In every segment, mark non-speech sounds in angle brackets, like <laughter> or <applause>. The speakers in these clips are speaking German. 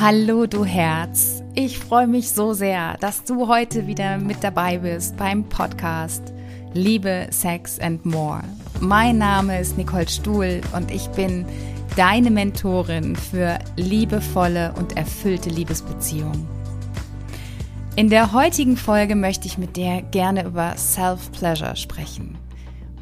Hallo du Herz, ich freue mich so sehr, dass du heute wieder mit dabei bist beim Podcast Liebe, Sex and More. Mein Name ist Nicole Stuhl und ich bin deine Mentorin für liebevolle und erfüllte Liebesbeziehungen. In der heutigen Folge möchte ich mit dir gerne über Self-Pleasure sprechen.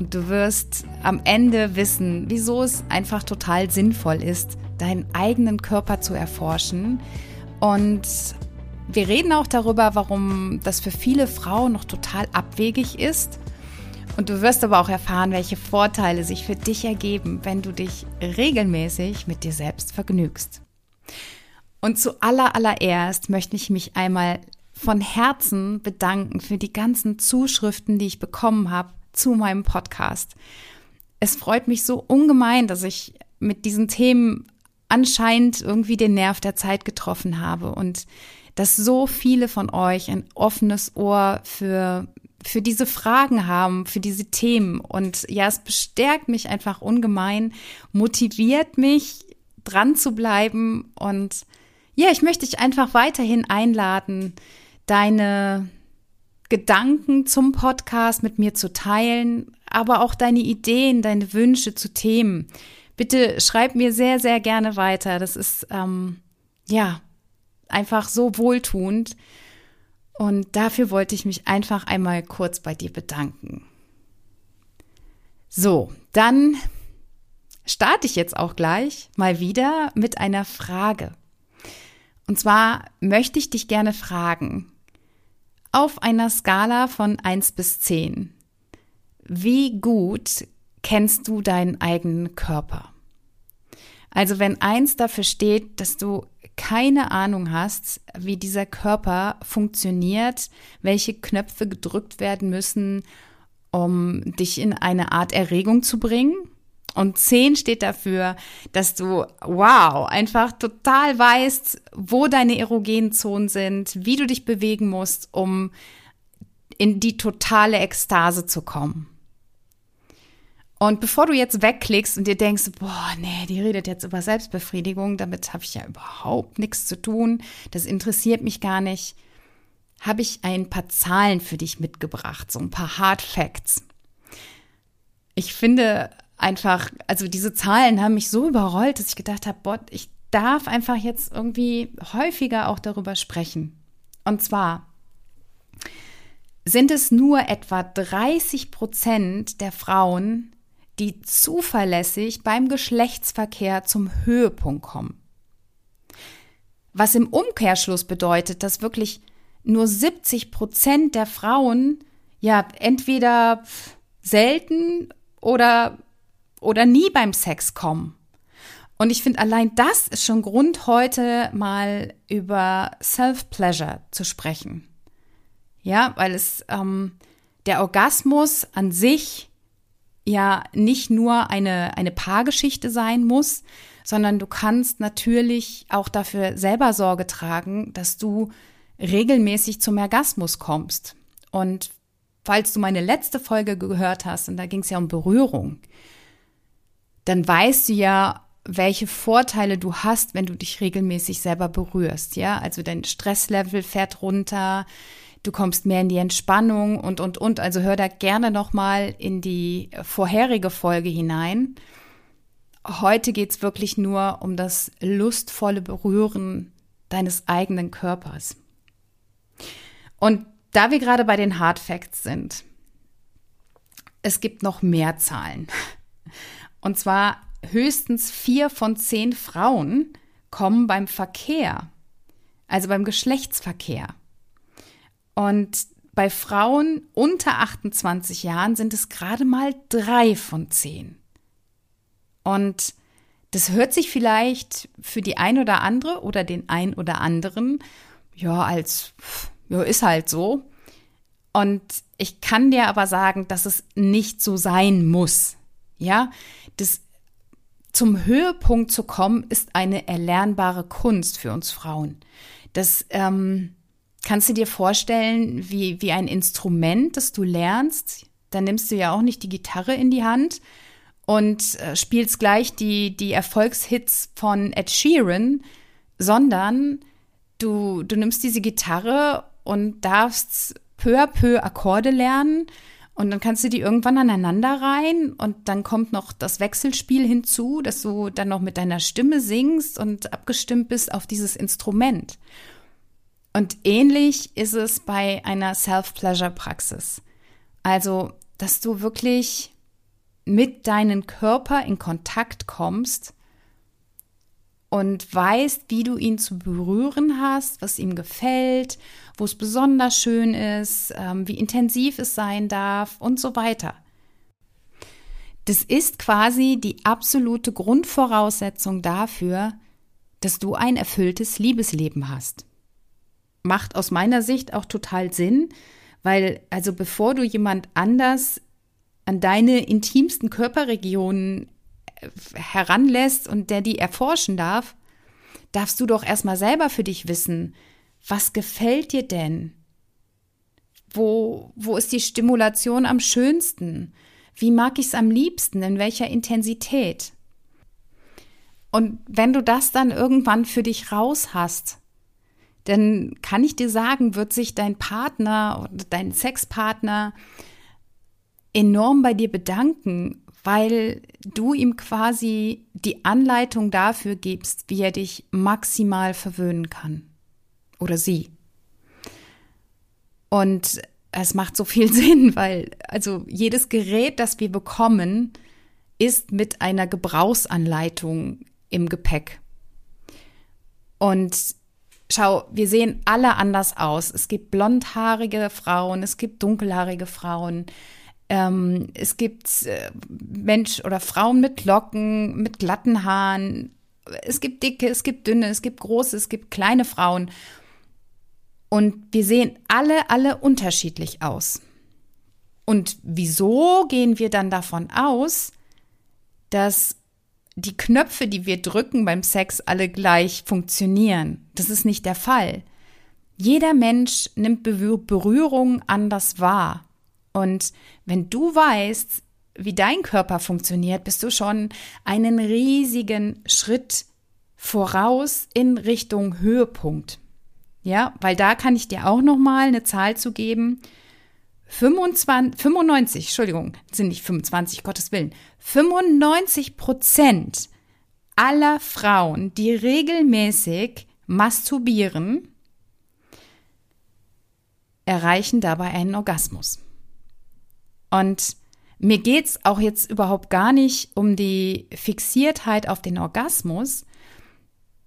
Und du wirst am Ende wissen, wieso es einfach total sinnvoll ist, deinen eigenen Körper zu erforschen. Und wir reden auch darüber, warum das für viele Frauen noch total abwegig ist. Und du wirst aber auch erfahren, welche Vorteile sich für dich ergeben, wenn du dich regelmäßig mit dir selbst vergnügst. Und zu aller allererst möchte ich mich einmal von Herzen bedanken für die ganzen Zuschriften, die ich bekommen habe zu meinem Podcast. Es freut mich so ungemein, dass ich mit diesen Themen anscheinend irgendwie den Nerv der Zeit getroffen habe und dass so viele von euch ein offenes Ohr für für diese Fragen haben, für diese Themen. Und ja, es bestärkt mich einfach ungemein, motiviert mich, dran zu bleiben. Und ja, ich möchte dich einfach weiterhin einladen, deine Gedanken zum Podcast mit mir zu teilen, aber auch deine Ideen, deine Wünsche zu Themen bitte schreib mir sehr, sehr gerne weiter. Das ist ähm, ja einfach so wohltuend. Und dafür wollte ich mich einfach einmal kurz bei dir bedanken. So, dann starte ich jetzt auch gleich mal wieder mit einer Frage. Und zwar möchte ich dich gerne fragen, auf einer Skala von 1 bis 10, wie gut kennst du deinen eigenen Körper? Also wenn eins dafür steht, dass du keine Ahnung hast, wie dieser Körper funktioniert, welche Knöpfe gedrückt werden müssen, um dich in eine Art Erregung zu bringen. Und 10 steht dafür, dass du, wow, einfach total weißt, wo deine erogenen Zonen sind, wie du dich bewegen musst, um in die totale Ekstase zu kommen. Und bevor du jetzt wegklickst und dir denkst, boah, nee, die redet jetzt über Selbstbefriedigung, damit habe ich ja überhaupt nichts zu tun, das interessiert mich gar nicht, habe ich ein paar Zahlen für dich mitgebracht, so ein paar Hard Facts. Ich finde einfach, also diese Zahlen haben mich so überrollt, dass ich gedacht habe, boah, ich darf einfach jetzt irgendwie häufiger auch darüber sprechen. Und zwar sind es nur etwa 30 Prozent der Frauen, die zuverlässig beim Geschlechtsverkehr zum Höhepunkt kommen. Was im Umkehrschluss bedeutet, dass wirklich nur 70 Prozent der Frauen ja entweder selten oder, oder nie beim Sex kommen. Und ich finde, allein das ist schon Grund, heute mal über Self-Pleasure zu sprechen. Ja, weil es ähm, der Orgasmus an sich ja nicht nur eine, eine Paargeschichte sein muss, sondern du kannst natürlich auch dafür selber Sorge tragen, dass du regelmäßig zum Orgasmus kommst. Und falls du meine letzte Folge gehört hast, und da ging es ja um Berührung, dann weißt du ja, welche Vorteile du hast, wenn du dich regelmäßig selber berührst, ja? Also dein Stresslevel fährt runter, du kommst mehr in die Entspannung und, und, und. Also hör da gerne nochmal in die vorherige Folge hinein. Heute geht's wirklich nur um das lustvolle Berühren deines eigenen Körpers. Und da wir gerade bei den Hard Facts sind, es gibt noch mehr Zahlen. Und zwar höchstens vier von zehn Frauen kommen beim Verkehr, also beim Geschlechtsverkehr, und bei Frauen unter 28 Jahren sind es gerade mal drei von zehn. Und das hört sich vielleicht für die ein oder andere oder den ein oder anderen, ja, als, ja, ist halt so. Und ich kann dir aber sagen, dass es nicht so sein muss. Ja, das zum Höhepunkt zu kommen, ist eine erlernbare Kunst für uns Frauen. Das ähm, kannst du dir vorstellen, wie, wie ein Instrument, das du lernst. Dann nimmst du ja auch nicht die Gitarre in die Hand und äh, spielst gleich die, die Erfolgshits von Ed Sheeran, sondern du, du nimmst diese Gitarre und darfst peu à peu Akkorde lernen und dann kannst du die irgendwann aneinander rein und dann kommt noch das Wechselspiel hinzu, dass du dann noch mit deiner Stimme singst und abgestimmt bist auf dieses Instrument. Und ähnlich ist es bei einer Self-Pleasure-Praxis. Also, dass du wirklich mit deinem Körper in Kontakt kommst und weißt, wie du ihn zu berühren hast, was ihm gefällt, wo es besonders schön ist, ähm, wie intensiv es sein darf und so weiter. Das ist quasi die absolute Grundvoraussetzung dafür, dass du ein erfülltes Liebesleben hast. Macht aus meiner Sicht auch total Sinn, weil also bevor du jemand anders an deine intimsten Körperregionen heranlässt und der die erforschen darf, darfst du doch erstmal selber für dich wissen, was gefällt dir denn? Wo, wo ist die Stimulation am schönsten? Wie mag ich es am liebsten? In welcher Intensität? Und wenn du das dann irgendwann für dich raus hast, dann kann ich dir sagen, wird sich dein Partner oder dein Sexpartner enorm bei dir bedanken, weil du ihm quasi die Anleitung dafür gibst, wie er dich maximal verwöhnen kann. Oder sie. Und es macht so viel <laughs> Sinn, weil also jedes Gerät, das wir bekommen, ist mit einer Gebrauchsanleitung im Gepäck. Und schau, wir sehen alle anders aus. Es gibt blondhaarige Frauen, es gibt dunkelhaarige Frauen, ähm, es gibt äh, Mensch oder Frauen mit Locken, mit glatten Haaren. Es gibt dicke, es gibt dünne, es gibt große, es gibt kleine Frauen. Und wir sehen alle, alle unterschiedlich aus. Und wieso gehen wir dann davon aus, dass die Knöpfe, die wir drücken beim Sex, alle gleich funktionieren? Das ist nicht der Fall. Jeder Mensch nimmt Berührung anders wahr. Und wenn du weißt, wie dein Körper funktioniert, bist du schon einen riesigen Schritt voraus in Richtung Höhepunkt. Ja, weil da kann ich dir auch noch mal eine Zahl zu geben. 25, 95, Entschuldigung, sind nicht 25, Gottes Willen. 95 Prozent aller Frauen, die regelmäßig masturbieren, erreichen dabei einen Orgasmus. Und mir geht's auch jetzt überhaupt gar nicht um die Fixiertheit auf den Orgasmus,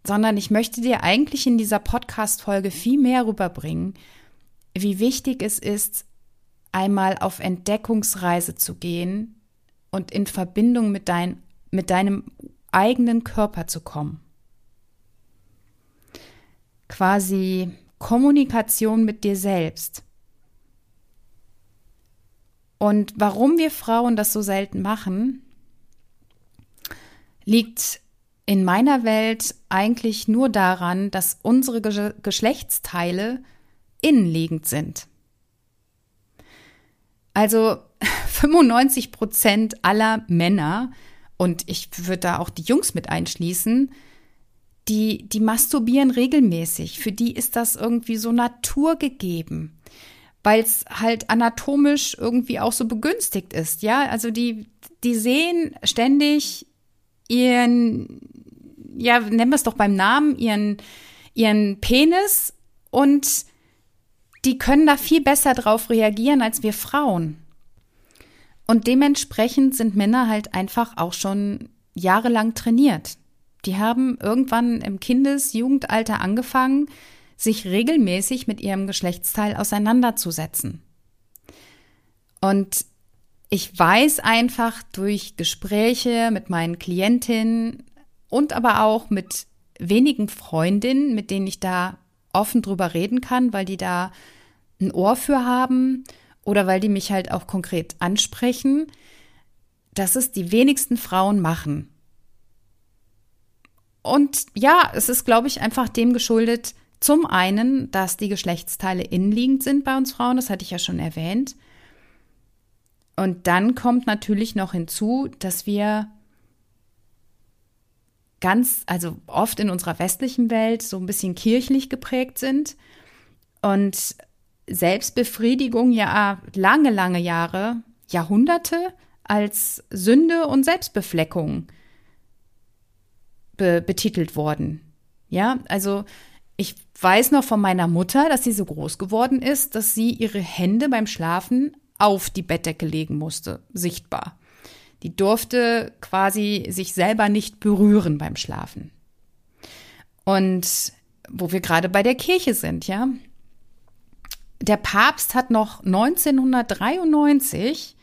sondern ich möchte dir eigentlich in dieser Podcast-Folge viel mehr rüberbringen, wie wichtig es ist, einmal auf Entdeckungsreise zu gehen und in Verbindung mit, dein, mit deinem eigenen Körper zu kommen. Quasi Kommunikation mit dir selbst. Und warum wir Frauen das so selten machen, liegt in meiner Welt eigentlich nur daran, dass unsere Ge Geschlechtsteile innenliegend sind. Also <laughs> 95 Prozent aller Männer, und ich würde da auch die Jungs mit einschließen, die, die masturbieren regelmäßig. Für die ist das irgendwie so naturgegeben weil es halt anatomisch irgendwie auch so begünstigt ist, ja? Also die, die sehen ständig ihren, ja, nennen wir es doch beim Namen, ihren, ihren Penis und die können da viel besser drauf reagieren als wir Frauen. Und dementsprechend sind Männer halt einfach auch schon jahrelang trainiert. Die haben irgendwann im Kindes-, Jugendalter angefangen, sich regelmäßig mit ihrem Geschlechtsteil auseinanderzusetzen. Und ich weiß einfach durch Gespräche mit meinen Klientinnen und aber auch mit wenigen Freundinnen, mit denen ich da offen drüber reden kann, weil die da ein Ohr für haben oder weil die mich halt auch konkret ansprechen, dass es die wenigsten Frauen machen. Und ja, es ist, glaube ich, einfach dem geschuldet, zum einen, dass die Geschlechtsteile innenliegend sind bei uns Frauen, das hatte ich ja schon erwähnt. Und dann kommt natürlich noch hinzu, dass wir ganz, also oft in unserer westlichen Welt so ein bisschen kirchlich geprägt sind und Selbstbefriedigung ja lange, lange Jahre, Jahrhunderte als Sünde und Selbstbefleckung be betitelt worden. Ja, also ich weiß noch von meiner Mutter, dass sie so groß geworden ist, dass sie ihre Hände beim Schlafen auf die Bettdecke legen musste, sichtbar. Die durfte quasi sich selber nicht berühren beim Schlafen. Und wo wir gerade bei der Kirche sind, ja. Der Papst hat noch 1993,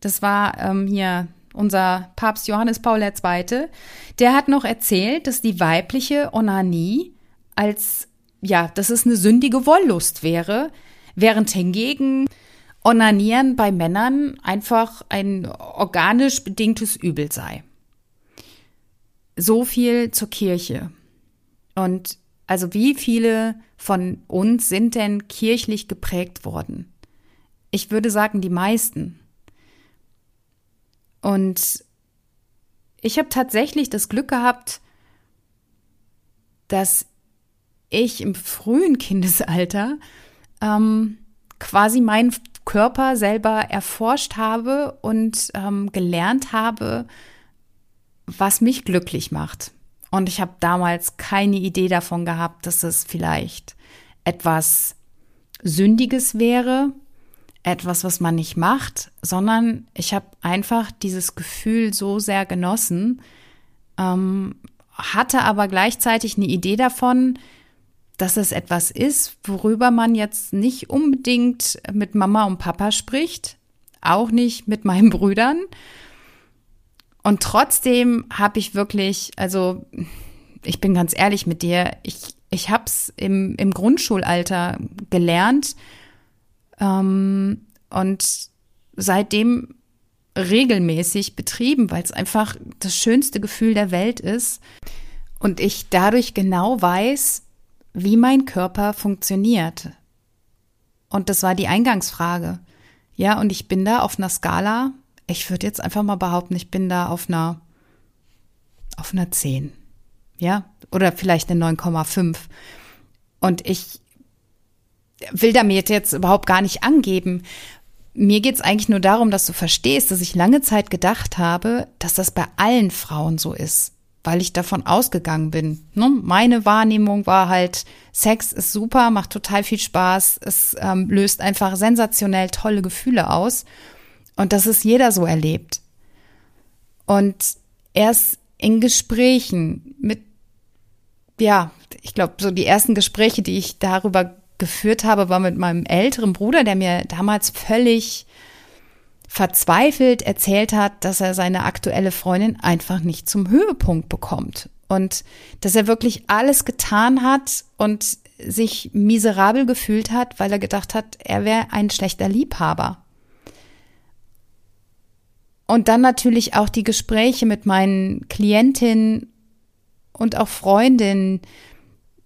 das war ähm, hier unser Papst Johannes Paul II., der hat noch erzählt, dass die weibliche Onanie als, ja, dass es eine sündige Wollust wäre, während hingegen Onanieren bei Männern einfach ein organisch bedingtes Übel sei. So viel zur Kirche. Und also wie viele von uns sind denn kirchlich geprägt worden? Ich würde sagen, die meisten. Und ich habe tatsächlich das Glück gehabt, dass ich im frühen Kindesalter ähm, quasi meinen Körper selber erforscht habe und ähm, gelernt habe, was mich glücklich macht. Und ich habe damals keine Idee davon gehabt, dass es vielleicht etwas Sündiges wäre, etwas, was man nicht macht, sondern ich habe einfach dieses Gefühl so sehr genossen, ähm, hatte aber gleichzeitig eine Idee davon, dass es etwas ist, worüber man jetzt nicht unbedingt mit Mama und Papa spricht, auch nicht mit <laughs> meinen Brüdern. Und trotzdem habe ich wirklich, also ich bin ganz ehrlich mit dir, ich, ich habe es im, im Grundschulalter gelernt ähm, und seitdem regelmäßig betrieben, weil es einfach das schönste Gefühl der Welt ist. Und ich dadurch genau weiß, wie mein Körper funktioniert. Und das war die Eingangsfrage. Ja, und ich bin da auf einer Skala, ich würde jetzt einfach mal behaupten, ich bin da auf einer, auf einer 10. Ja, oder vielleicht eine 9,5. Und ich will damit jetzt überhaupt gar nicht angeben. Mir geht es eigentlich nur darum, dass du verstehst, dass ich lange Zeit gedacht habe, dass das bei allen Frauen so ist weil ich davon ausgegangen bin. Ne? Meine Wahrnehmung war halt, Sex ist super, macht total viel Spaß, es ähm, löst einfach sensationell tolle Gefühle aus und dass es jeder so erlebt. Und erst in Gesprächen mit, ja, ich glaube, so die ersten Gespräche, die ich darüber geführt habe, war mit meinem älteren Bruder, der mir damals völlig verzweifelt erzählt hat, dass er seine aktuelle Freundin einfach nicht zum Höhepunkt bekommt und dass er wirklich alles getan hat und sich miserabel gefühlt hat, weil er gedacht hat, er wäre ein schlechter Liebhaber. Und dann natürlich auch die Gespräche mit meinen Klientinnen und auch Freundinnen,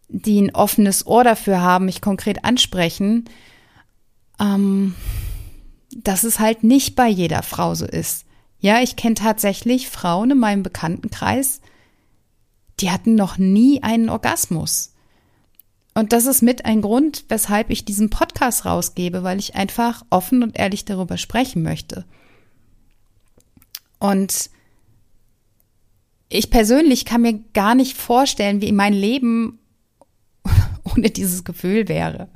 die ein offenes Ohr dafür haben, mich konkret ansprechen. Ähm, dass es halt nicht bei jeder Frau so ist. Ja, ich kenne tatsächlich Frauen in meinem Bekanntenkreis, die hatten noch nie einen Orgasmus. Und das ist mit ein Grund, weshalb ich diesen Podcast rausgebe, weil ich einfach offen und ehrlich darüber sprechen möchte. Und ich persönlich kann mir gar nicht vorstellen, wie mein Leben <laughs> ohne dieses Gefühl wäre.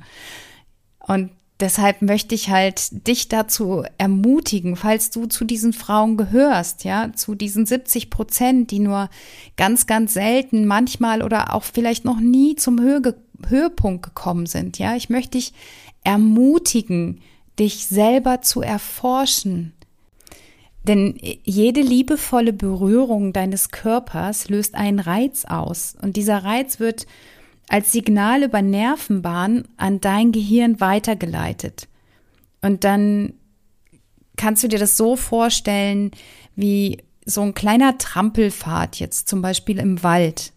Und deshalb möchte ich halt dich dazu ermutigen, falls du zu diesen Frauen gehörst, ja, zu diesen 70 Prozent, die nur ganz, ganz selten, manchmal oder auch vielleicht noch nie zum Höhe, Höhepunkt gekommen sind, ja. Ich möchte dich ermutigen, dich selber zu erforschen. Denn jede liebevolle Berührung deines Körpers löst einen Reiz aus. Und dieser Reiz wird als Signal über Nervenbahnen an dein Gehirn weitergeleitet. Und dann kannst du dir das so vorstellen, wie so ein kleiner Trampelpfad jetzt zum Beispiel im Wald.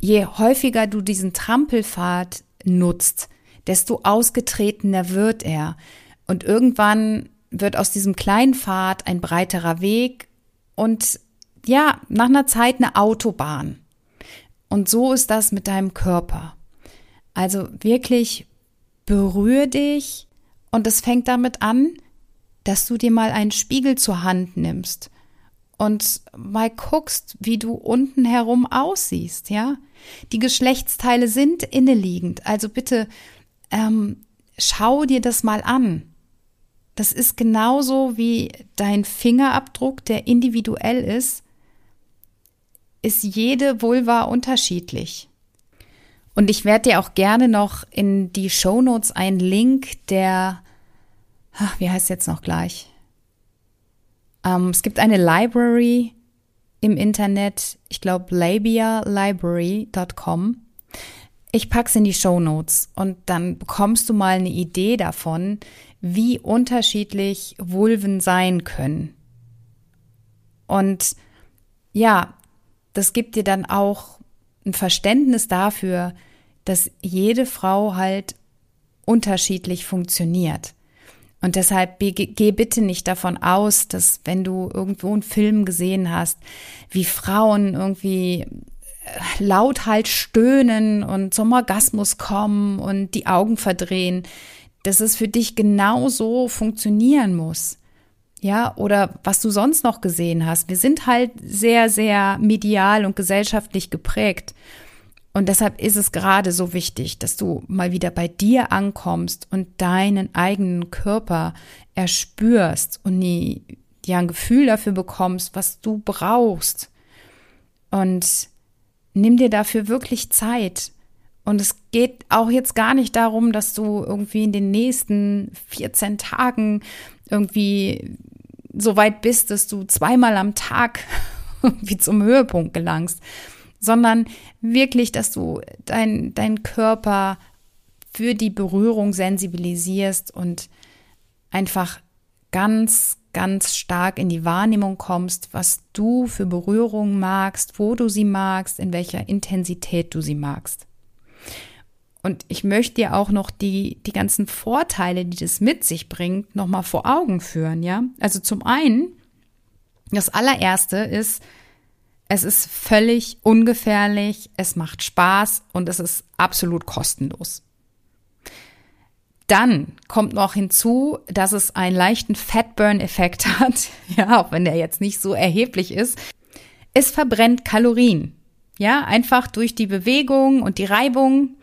Je häufiger du diesen Trampelpfad nutzt, desto ausgetretener wird er. Und irgendwann wird aus diesem kleinen Pfad ein breiterer Weg und ja, nach einer Zeit eine Autobahn. Und so ist das mit deinem Körper. Also wirklich berühr dich und es fängt damit an, dass du dir mal einen Spiegel zur Hand nimmst und mal guckst, wie du unten herum aussiehst, ja? Die Geschlechtsteile sind inneliegend, also bitte ähm, schau dir das mal an. Das ist genauso wie dein Fingerabdruck, der individuell ist, ist jede Vulva unterschiedlich. Und ich werde dir auch gerne noch in die Show Notes einen Link der, ach, wie heißt jetzt noch gleich? Ähm, es gibt eine Library im Internet, ich glaube labialibrary.com. Ich pack's in die Show Notes und dann bekommst du mal eine Idee davon, wie unterschiedlich Vulven sein können. Und ja, das gibt dir dann auch ein Verständnis dafür, dass jede Frau halt unterschiedlich funktioniert. Und deshalb geh bitte nicht davon aus, dass wenn du irgendwo einen Film gesehen hast, wie Frauen irgendwie äh, laut halt stöhnen und zum Orgasmus kommen und die Augen verdrehen, dass es für dich genauso funktionieren muss. Ja, oder was du sonst noch gesehen hast. Wir sind halt sehr, sehr medial und gesellschaftlich geprägt. Und deshalb ist es gerade so wichtig, dass du mal wieder bei dir ankommst und deinen eigenen Körper erspürst und nie, ja, ein Gefühl dafür bekommst, was du brauchst. Und nimm dir dafür wirklich Zeit. Und es geht auch jetzt gar nicht darum, dass du irgendwie in den nächsten 14 Tagen irgendwie so weit bist, dass du zweimal am Tag <laughs> wie zum Höhepunkt gelangst, sondern wirklich, dass du dein, dein Körper für die Berührung sensibilisierst und einfach ganz, ganz stark in die Wahrnehmung kommst, was du für Berührung magst, wo du sie magst, in welcher Intensität du sie magst. Und ich möchte dir auch noch die, die ganzen Vorteile, die das mit sich bringt, nochmal vor Augen führen, ja? Also zum einen, das allererste ist, es ist völlig ungefährlich, es macht Spaß und es ist absolut kostenlos. Dann kommt noch hinzu, dass es einen leichten Fatburn-Effekt <laughs> hat, ja, auch wenn der jetzt nicht so erheblich ist. Es verbrennt Kalorien, ja, einfach durch die Bewegung und die Reibung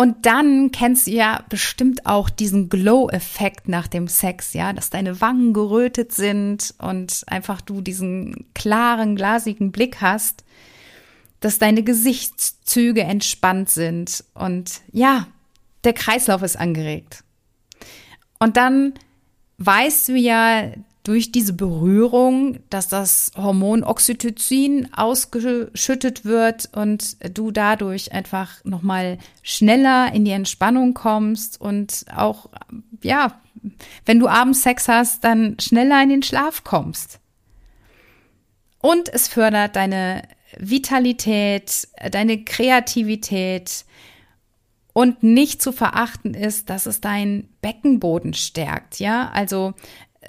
und dann kennst du ja bestimmt auch diesen Glow-Effekt nach dem Sex, ja, dass deine Wangen gerötet sind und einfach du diesen klaren, glasigen Blick hast, dass deine Gesichtszüge entspannt sind und ja, der Kreislauf ist angeregt. Und dann weißt du ja, durch diese Berührung, dass das Hormon Oxytocin ausgeschüttet wird und du dadurch einfach nochmal schneller in die Entspannung kommst und auch, ja, wenn du abends Sex hast, dann schneller in den Schlaf kommst. Und es fördert deine Vitalität, deine Kreativität, und nicht zu verachten ist, dass es deinen Beckenboden stärkt, ja? Also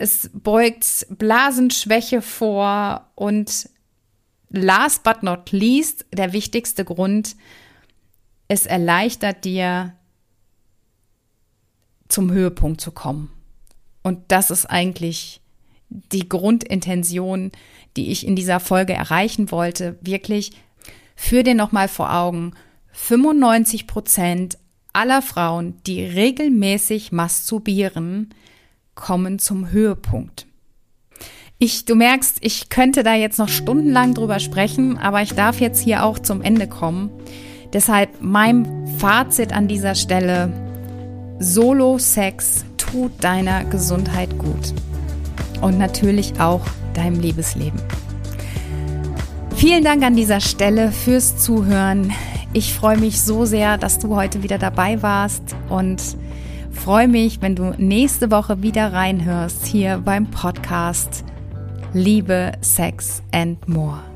es beugt Blasenschwäche vor und last but not least, der wichtigste Grund, es erleichtert dir, zum Höhepunkt zu kommen. Und das ist eigentlich die Grundintention, die ich in dieser Folge erreichen wollte. Wirklich, führ dir nochmal vor Augen, 95 Prozent aller Frauen, die regelmäßig masturbieren, kommen zum Höhepunkt. Ich, du merkst, ich könnte da jetzt noch stundenlang drüber sprechen, aber ich darf jetzt hier auch zum Ende kommen. Deshalb mein Fazit an dieser Stelle. Solo-Sex tut deiner Gesundheit gut. Und natürlich auch deinem Liebesleben. Vielen Dank an dieser Stelle fürs Zuhören. Ich freue mich so sehr, dass du heute wieder dabei warst und freue mich, wenn du nächste Woche wieder reinhörst hier beim Podcast Liebe, Sex and More.